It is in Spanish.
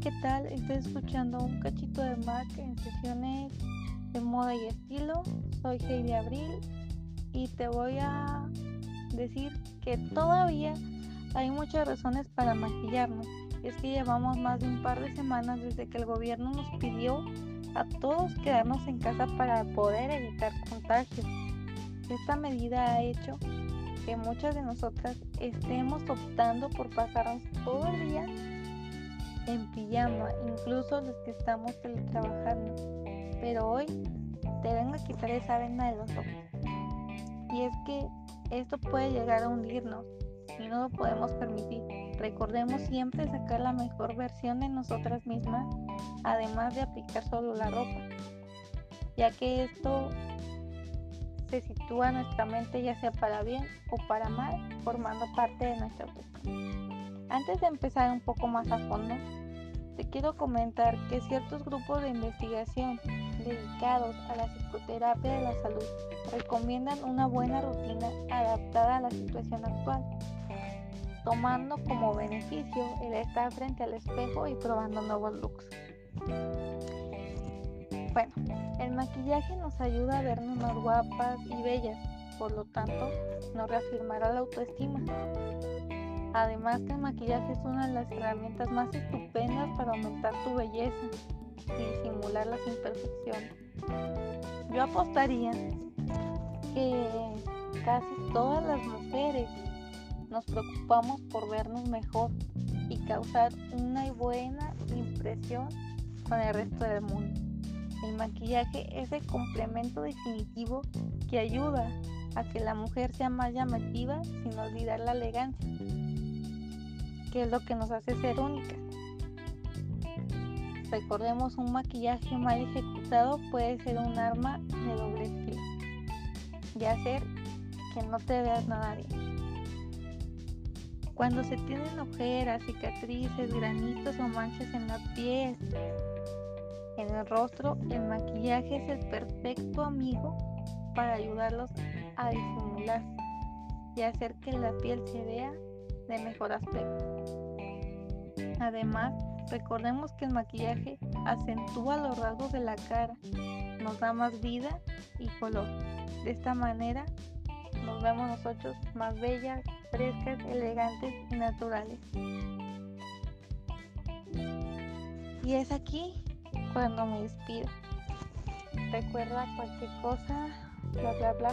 ¿qué tal? Estás escuchando un cachito de Mac en sesiones de moda y estilo. Soy Heidi Abril y te voy a decir que todavía hay muchas razones para maquillarnos. Es que llevamos más de un par de semanas desde que el gobierno nos pidió a todos quedarnos en casa para poder evitar contagios. Esta medida ha hecho que muchas de nosotras estemos optando por pasarnos todo el día en pijama, incluso los que estamos teletrabajando. Pero hoy te vengo a quitar esa venda de los ojos. Y es que esto puede llegar a hundirnos y no lo podemos permitir. Recordemos siempre sacar la mejor versión de nosotras mismas, además de aplicar solo la ropa, ya que esto se sitúa en nuestra mente ya sea para bien o para mal, formando parte de nuestra autoestima. Antes de empezar un poco más a fondo, te quiero comentar que ciertos grupos de investigación dedicados a la psicoterapia de la salud recomiendan una buena rutina adaptada a la situación actual, tomando como beneficio el estar frente al espejo y probando nuevos looks. Bueno, el maquillaje nos ayuda a vernos más guapas y bellas, por lo tanto nos reafirmará la autoestima. Además que el maquillaje es una de las herramientas más estupendas para aumentar tu belleza y disimular las imperfecciones. Yo apostaría que casi todas las mujeres nos preocupamos por vernos mejor y causar una buena impresión con el resto del mundo. El maquillaje es el complemento definitivo que ayuda a que la mujer sea más llamativa sin olvidar la elegancia que es lo que nos hace ser únicas. Recordemos, un maquillaje mal ejecutado puede ser un arma de doble filo y hacer que no te veas nada bien. Cuando se tienen ojeras, cicatrices, granitos o manchas en la piel, en el rostro, el maquillaje es el perfecto amigo para ayudarlos a disimular y hacer que la piel se vea de mejor aspecto. Además, recordemos que el maquillaje acentúa los rasgos de la cara, nos da más vida y color. De esta manera nos vemos nosotros más bellas, frescas, elegantes y naturales. Y es aquí cuando me despido. Recuerda cualquier cosa, bla bla bla.